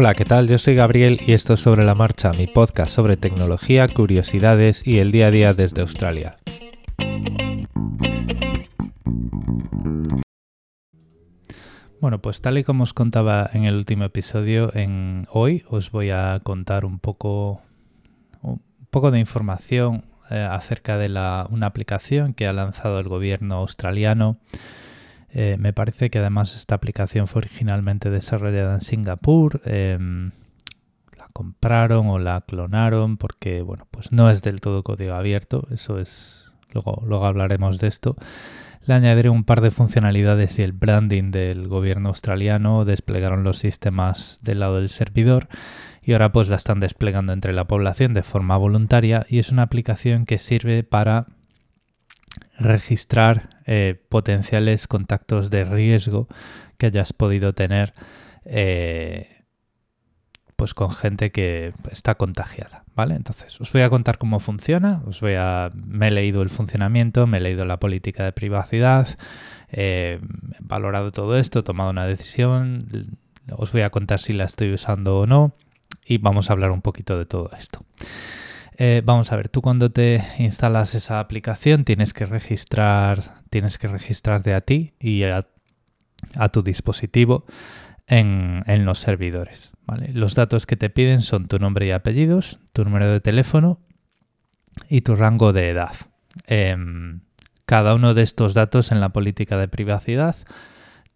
Hola, ¿qué tal? Yo soy Gabriel y esto es Sobre la Marcha, mi podcast sobre tecnología, curiosidades y el día a día desde Australia. Bueno, pues tal y como os contaba en el último episodio, en hoy os voy a contar un poco, un poco de información eh, acerca de una aplicación que ha lanzado el gobierno australiano eh, me parece que además esta aplicación fue originalmente desarrollada en Singapur. Em, la compraron o la clonaron porque, bueno, pues no es del todo código abierto. Eso es. Luego, luego hablaremos de esto. Le añadieron un par de funcionalidades y el branding del gobierno australiano. Desplegaron los sistemas del lado del servidor y ahora pues la están desplegando entre la población de forma voluntaria y es una aplicación que sirve para registrar eh, potenciales contactos de riesgo que hayas podido tener eh, pues con gente que está contagiada, ¿vale? Entonces, os voy a contar cómo funciona, os voy a... me he leído el funcionamiento, me he leído la política de privacidad, eh, he valorado todo esto, he tomado una decisión, os voy a contar si la estoy usando o no y vamos a hablar un poquito de todo esto. Eh, vamos a ver, tú cuando te instalas esa aplicación tienes que registrar, tienes que registrarte a ti y a, tu dispositivo en, los servidores. Los datos que te piden son tu nombre y apellidos, tu número de teléfono y tu rango de edad. Em, cada uno de estos datos en la política de privacidad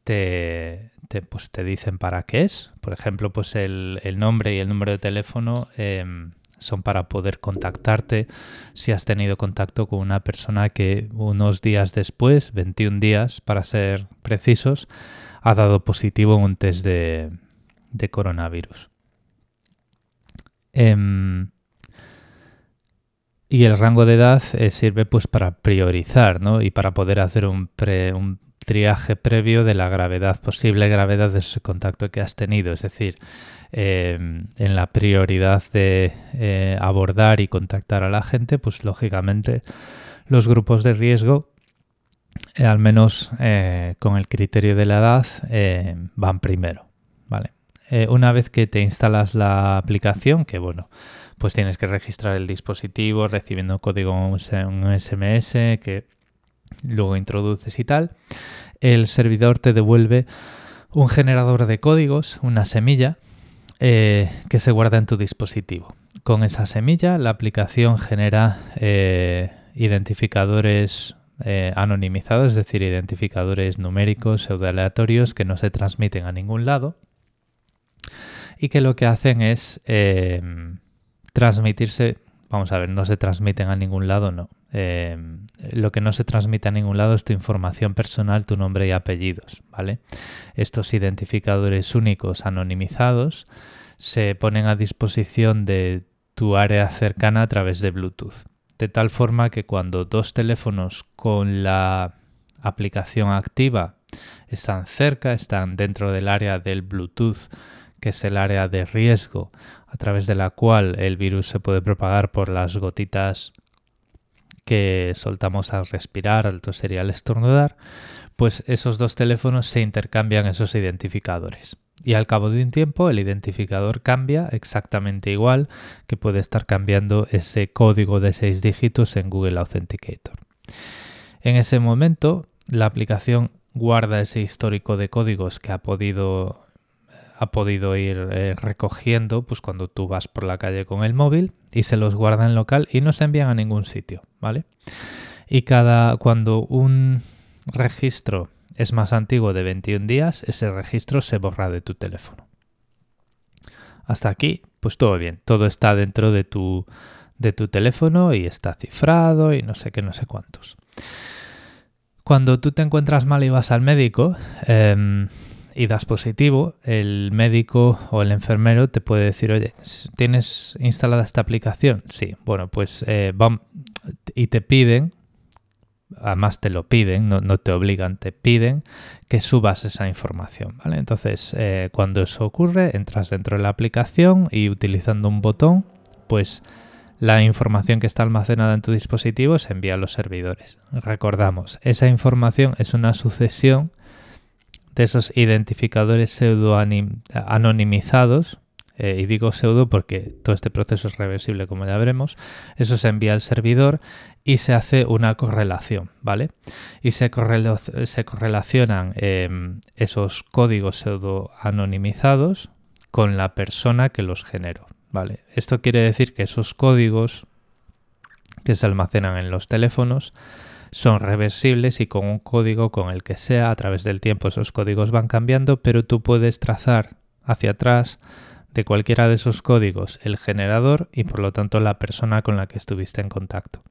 te, pues te dicen para qué es. Por ejemplo, pues el, nombre y el número de teléfono em, son para poder contactarte si has tenido contacto con una persona que unos días después, 21 días para ser precisos, ha dado positivo en un test de, coronavirus. Em, y el rango de edad eh, sirve pues para priorizar ¿no? y para poder hacer un, un triaje previo de la gravedad, posible gravedad de ese contacto que has tenido. Es decir, Em, en la prioridad de eh, abordar y contactar a la gente, pues lógicamente los grupos de riesgo, eh, al menos eh, con el criterio de la edad, van primero. ¿vale? una vez que te instalas la aplicación, que bueno, pues tienes que registrar el dispositivo recibiendo código un SMS que luego introduces y tal, el servidor te devuelve un generador de códigos, una semilla, eh, que se guarda en tu dispositivo. Con esa semilla la aplicación genera eh, identificadores eh, anonimizados, es decir, identificadores numéricos pseudoaleatorios que no se transmiten a ningún lado y que lo que hacen es transmitirse, vamos a ver, no se transmiten a ningún lado, no. Lo que no se transmite a ningún lado es tu información personal, tu nombre y apellidos, ¿vale? Estos identificadores únicos anonimizados se ponen a disposición de tu área cercana a través de Bluetooth. De tal forma que cuando dos teléfonos con la aplicación activa están cerca, están dentro del área del Bluetooth, que es el área de riesgo a través de la cual el virus se puede propagar por las gotitas que soltamos al respirar, al toser y al estornudar, pues esos dos teléfonos se intercambian esos identificadores. Y al cabo de un tiempo el identificador cambia exactamente igual que puede estar cambiando ese código de seis dígitos en Google Authenticator. En ese momento la aplicación guarda ese histórico de códigos que ha podido, ha podido ir eh, recogiendo pues cuando tú vas por la calle con el móvil y se los guarda en local y no se envían a ningún sitio, ¿vale? Y cada cuando un registro es más antiguo de 21 días, ese registro se borra de tu teléfono. Hasta aquí, pues todo bien, todo está dentro de tu, de tu teléfono y está cifrado y no sé qué, no sé cuántos. Cuando tú te encuentras mal y vas al médico em, y das positivo, el médico o el enfermero te puede decir, oye, ¿tienes instalada esta aplicación? Sí, bueno, pues eh, y te piden además te lo piden, no, te obligan, te piden que subas esa información, ¿vale? Entonces, eh, cuando eso ocurre, entras dentro de la aplicación y utilizando un botón, pues la información que está almacenada en tu dispositivo se envía a los servidores. Recordamos, esa información es una sucesión de esos identificadores pseudo anonimizados eh, y digo pseudo porque todo este proceso es reversible, como ya veremos, eso se envía al servidor y se hace una correlación, ¿vale? Y se, se correlacionan em, esos códigos pseudo anonimizados con la persona que los generó, ¿vale? Esto quiere decir que esos códigos que se almacenan en los teléfonos son reversibles y con un código con el que sea a través del tiempo esos códigos van cambiando, pero tú puedes trazar hacia atrás de cualquiera de esos códigos el generador y por lo tanto la persona con la que estuviste en contacto.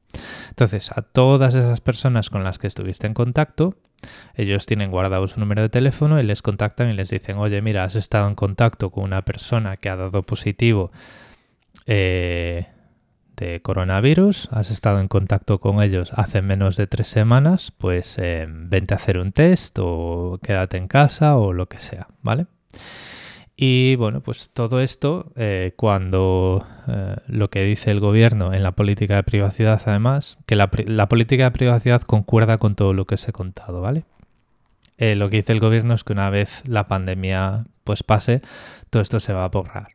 Entonces, a todas esas personas con las que estuviste en contacto, ellos tienen guardado su número de teléfono y les contactan y les dicen, oye, mira, has estado en contacto con una persona que ha dado positivo eh, de coronavirus, has estado en contacto con ellos hace menos de tres semanas, pues eh, vente a hacer un test o quédate en casa o lo que sea, ¿vale? Y bueno, pues todo esto, eh, cuando eh, lo que dice el gobierno en la política de privacidad, además, que la, política de privacidad concuerda con todo lo que os he contado, ¿vale? Eh, lo que dice el gobierno es que una vez la pandemia pues pase, todo esto se va a borrar.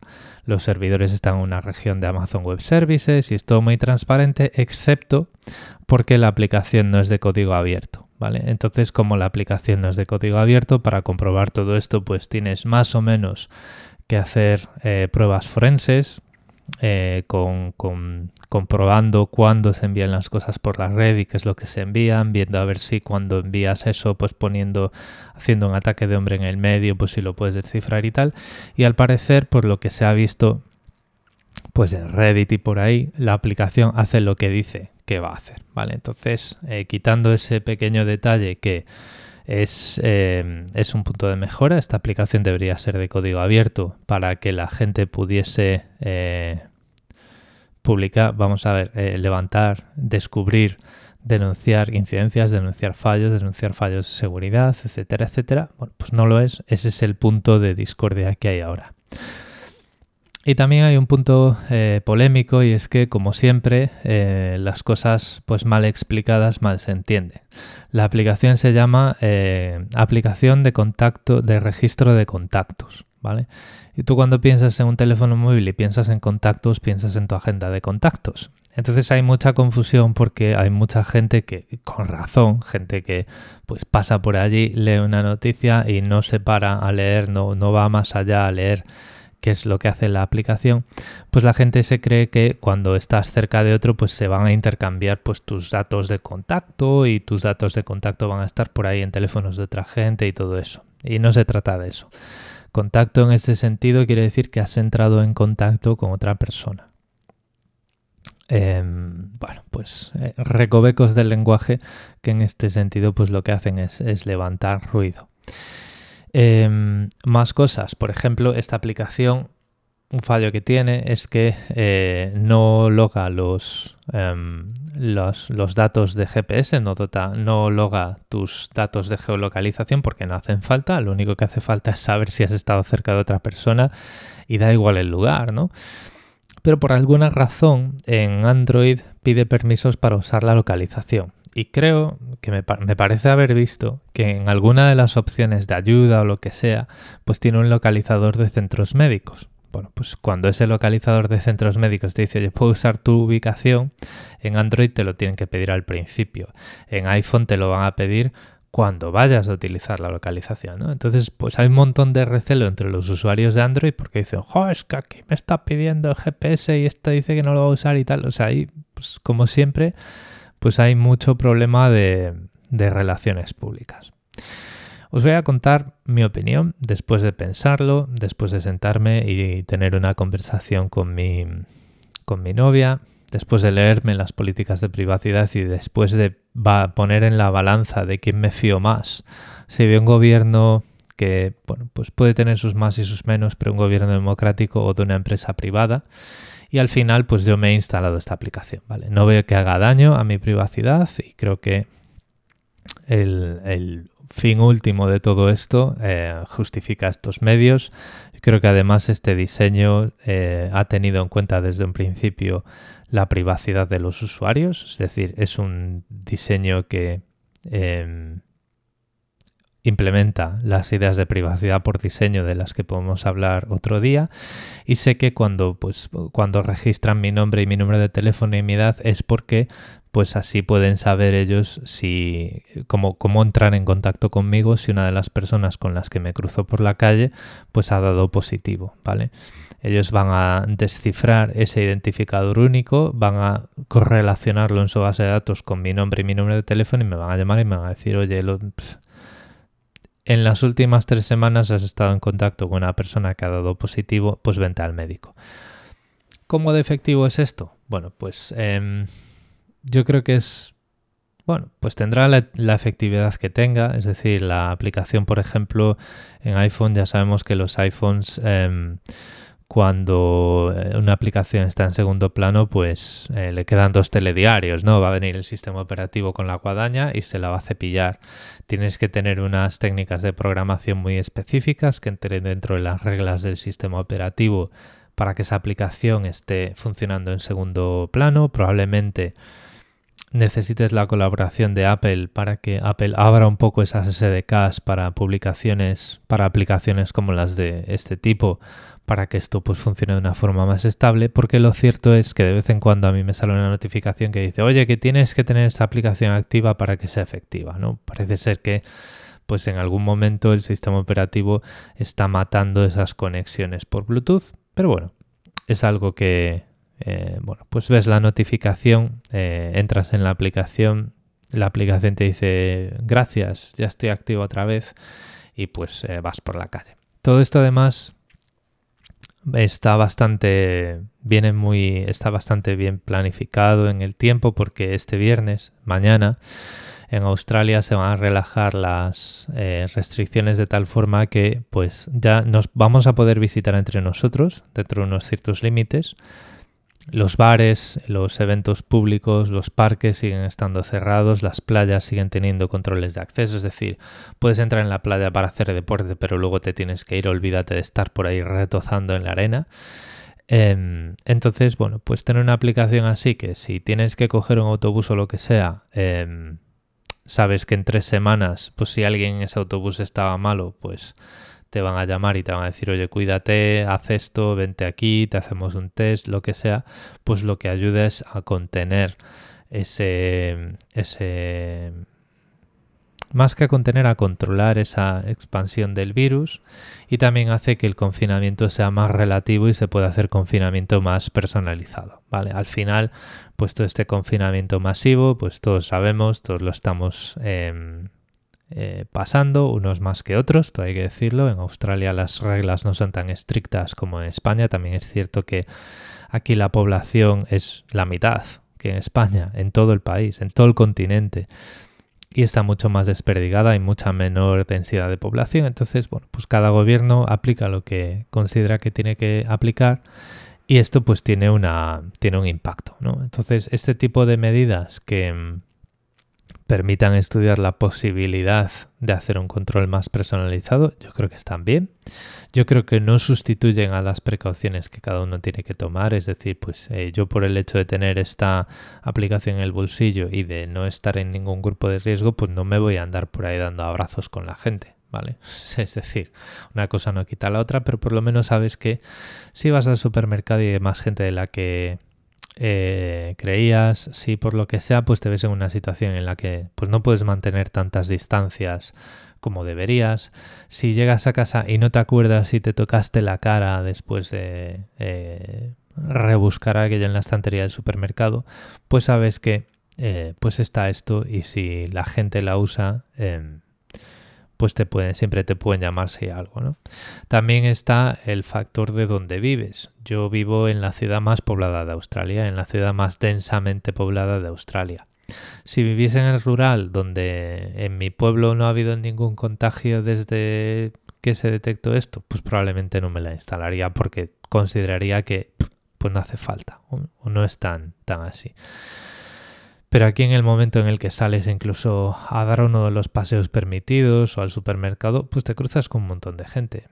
Los servidores están en una región de Amazon Web Services y es todo muy transparente, excepto porque la aplicación no es de código abierto. ¿Vale? Entonces, como la aplicación no es de código abierto, para comprobar todo esto, pues tienes más o menos que hacer eh, pruebas forenses, eh, con, comprobando cuándo se envían las cosas por la red y qué es lo que se envían, viendo a ver si cuando envías eso, pues poniendo, haciendo un ataque de hombre en el medio, pues si lo puedes descifrar y tal. Y al parecer, por lo que se ha visto, pues en Reddit y por ahí, la aplicación hace lo que dice que va a hacer, ¿vale? Entonces, eh, quitando ese pequeño detalle que es, eh, es, un punto de mejora, esta aplicación debería ser de código abierto para que la gente pudiese eh, publicar, vamos a ver, levantar, descubrir, denunciar incidencias, denunciar fallos, denunciar fallos de seguridad, etcétera, etcétera. Bueno, pues no lo es, ese es el punto de discordia que hay ahora. Y también hay un punto eh, polémico y es que, como siempre, eh, las cosas pues mal explicadas mal se entienden. La aplicación se llama eh, aplicación de contacto de registro de contactos, ¿vale? Y tú cuando piensas en un teléfono móvil y piensas en contactos, piensas en tu agenda de contactos. Entonces hay mucha confusión porque hay mucha gente que, con razón, gente que pues pasa por allí, lee una noticia y no se para a leer, no, no va más allá a leer que es lo que hace la aplicación, pues la gente se cree que cuando estás cerca de otro, pues se van a intercambiar pues tus datos de contacto y tus datos de contacto van a estar por ahí en teléfonos de otra gente y todo eso. Y no se trata de eso. Contacto en ese sentido quiere decir que has entrado en contacto con otra persona. Em, bueno, pues eh, recovecos del lenguaje que en este sentido pues lo que hacen es, es levantar ruido. Em, más cosas, por ejemplo, esta aplicación, un fallo que tiene es que eh, no loga los, em, los, los, datos de GPS, no, no loga tus datos de geolocalización porque no hacen falta, lo único que hace falta es saber si has estado cerca de otra persona y da igual el lugar, ¿no? Pero por alguna razón en Android pide permisos para usar la localización. Y creo que me, parece haber visto que en alguna de las opciones de ayuda o lo que sea, pues tiene un localizador de centros médicos. Bueno, pues cuando ese localizador de centros médicos te dice, yo puedo usar tu ubicación, en Android te lo tienen que pedir al principio. En iPhone te lo van a pedir cuando vayas a utilizar la localización. Entonces, pues hay un montón de recelo entre los usuarios de Android porque dicen, jo, es que aquí me está pidiendo el GPS y esto dice que no lo va a usar y tal. O sea, ahí, pues como siempre, pues hay mucho problema de, relaciones públicas. Os voy a contar mi opinión después de pensarlo, después de sentarme y tener una conversación con mi, con mi novia, después de leerme las políticas de privacidad y después de poner en la balanza de quién me fío más. Si de un gobierno que bueno, pues puede tener sus más y sus menos, pero un gobierno democrático o de una empresa privada y al final pues yo me he instalado esta aplicación, ¿vale? No veo que haga daño a mi privacidad y creo que el, fin último de todo esto eh, justifica estos medios. creo que además este diseño eh, ha tenido en cuenta desde un principio la privacidad de los usuarios, es decir, es un diseño que em, implementa las ideas de privacidad por diseño de las que podemos hablar otro día y sé que cuando pues cuando registran mi nombre y mi número de teléfono y mi edad es porque pues así pueden saber ellos si cómo, cómo entrar en contacto conmigo si una de las personas con las que me cruzo por la calle pues ha dado positivo, ¿vale? Ellos van a descifrar ese identificador único, van a correlacionarlo en su base de datos con mi nombre y mi número de teléfono y me van a llamar y me van a decir, oye, en las últimas tres semanas has estado en contacto con una persona que ha dado positivo, pues vente al médico. ¿Cómo de efectivo es esto? Bueno, pues... Em, yo creo que es, bueno, pues tendrá la, efectividad que tenga, es decir, la aplicación, por ejemplo, en iPhone ya sabemos que los iPhones... Em, cuando eh, una aplicación está en segundo plano, pues eh, le quedan dos telediarios, ¿no? Va a venir el sistema operativo con la guadaña y se la va a cepillar. Tienes que tener unas técnicas de programación muy específicas que entren dentro de las reglas del sistema operativo para que esa aplicación esté funcionando en segundo plano. Probablemente necesites la colaboración de Apple para que Apple abra un poco esas SDKs para publicaciones, para aplicaciones como las de este tipo, para que esto pues funcione de una forma más estable, porque lo cierto es que de vez en cuando a mí me sale una notificación que dice, oye, que tienes que tener esta aplicación activa para que sea efectiva, ¿no? Parece ser que pues en algún momento el sistema operativo está matando esas conexiones por Bluetooth, pero bueno, es algo que eh, bueno, pues ves la notificación, eh, entras en la aplicación, la aplicación te dice gracias, ya estoy activo otra vez y pues eh, vas por la calle. Todo esto además está bastante viene muy está bastante bien planificado en el tiempo porque este viernes mañana en Australia se van a relajar las restricciones de tal forma que pues ya nos vamos a poder visitar entre nosotros dentro de unos ciertos límites los bares, los eventos públicos, los parques siguen estando cerrados, las playas siguen teniendo controles de acceso, es decir, puedes entrar en la playa para hacer deporte, pero luego te tienes que ir, olvídate de estar por ahí retozando en la arena. Em, entonces, bueno, pues tener una aplicación así que si tienes que coger un autobús o lo que sea, em, sabes que en tres semanas, pues si alguien en ese autobús estaba malo, pues te van a llamar y te van a decir, oye, cuídate, haz esto, vente aquí, te hacemos un test, lo que sea, pues lo que ayuda es a contener ese, ese, más que a contener, a controlar esa expansión del virus y también hace que el confinamiento sea más relativo y se pueda hacer confinamiento más personalizado, ¿vale? Al final, pues todo este confinamiento masivo, pues todos sabemos, todos lo estamos... Eh, eh, pasando, unos más que otros, todo hay que decirlo. En Australia las reglas no son tan estrictas como en España. También es cierto que aquí la población es la mitad que en España, en todo el país, en todo el continente. Y está mucho más desperdigada, y mucha menor densidad de población. Entonces, bueno, pues cada gobierno aplica lo que considera que tiene que aplicar. Y esto pues tiene, una, tiene un impacto. Entonces, este tipo de medidas que, permitan estudiar la posibilidad de hacer un control más personalizado, yo creo que están bien. Yo creo que no sustituyen a las precauciones que cada uno tiene que tomar, es decir, pues eh, yo por el hecho de tener esta aplicación en el bolsillo y de no estar en ningún grupo de riesgo, pues no me voy a andar por ahí dando abrazos con la gente. ¿Vale? Es decir, una cosa no quita la otra, pero por lo menos sabes que si vas al supermercado y hay más gente de la que eh, creías, si por lo que sea, pues te ves en una situación en la que pues no puedes mantener tantas distancias como deberías. Si llegas a casa y no te acuerdas si te tocaste la cara después de eh, rebuscar aquello en la estantería del supermercado, pues sabes que eh, pues está esto y si la gente la usa, em, pues te pueden, siempre te pueden llamar si algo, ¿no? También está el factor de dónde vives. Yo vivo en la ciudad más poblada de Australia, en la ciudad más densamente poblada de Australia. Si viviese en el rural, donde en mi pueblo no ha habido ningún contagio desde que se detectó esto, pues probablemente no me la instalaría porque consideraría que pues no hace falta o, no es tan, tan así. Pero aquí en el momento en el que sales incluso a dar uno de los paseos permitidos o al supermercado, pues te cruzas con un montón de gente.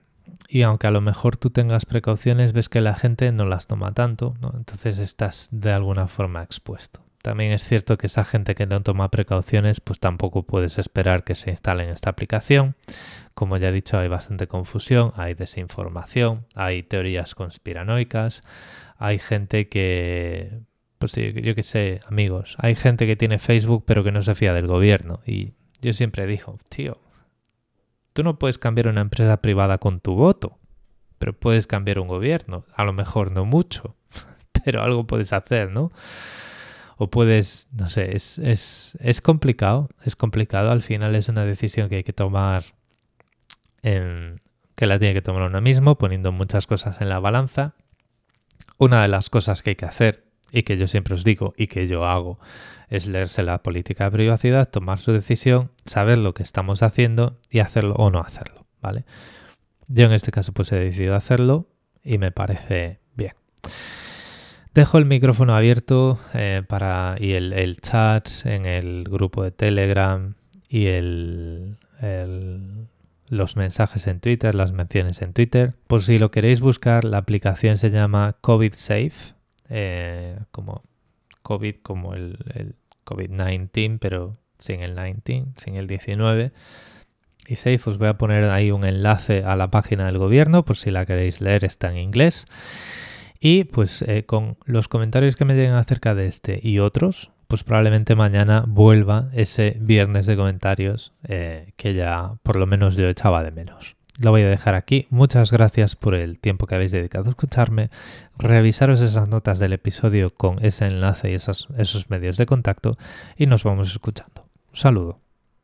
Y aunque a lo mejor tú tengas precauciones, ves que la gente no las toma tanto, ¿no? entonces estás de alguna forma expuesto. también es cierto que esa gente que no toma precauciones, pues tampoco puedes esperar que se instalen esta aplicación. Como ya he dicho, hay bastante confusión, hay desinformación, hay teorías conspiranoicas, hay gente que, pues yo qué sé, amigos, hay gente que tiene Facebook pero que no se fía del gobierno. Y yo siempre digo, tío, tú no puedes cambiar una empresa privada con tu voto, pero puedes cambiar un gobierno. A lo mejor no mucho, pero algo puedes hacer, ¿no? O puedes, no sé, es, es, es complicado, es complicado. Al final es una decisión que hay que tomar, que la tiene que tomar uno mismo, poniendo muchas cosas en la balanza. Una de las cosas que hay que hacer y que yo siempre os digo y que yo hago es leerse la política de privacidad, tomar su decisión, saber lo que estamos haciendo y hacerlo o no hacerlo, ¿vale? Yo en este caso pues he decidido hacerlo y me parece bien. Dejo el micrófono abierto eh, para, y el, chat en el grupo de Telegram y el, los mensajes en Twitter, las menciones en Twitter. Por si lo queréis buscar, la aplicación se llama COVID Safe, eh, como COVID, como el, el COVID-19, pero sin el 19, sin el 19. Y Safe os voy a poner ahí un enlace a la página del gobierno, por si la queréis leer, está en inglés. Y pues eh, con los comentarios que me lleguen acerca de este y otros, pues probablemente mañana vuelva ese viernes de comentarios eh, que ya por lo menos yo echaba de menos. Lo voy a dejar aquí. Muchas gracias por el tiempo que habéis dedicado a escucharme. Revisaros esas notas del episodio con ese enlace y esos, medios de contacto y nos vamos escuchando. Saludo.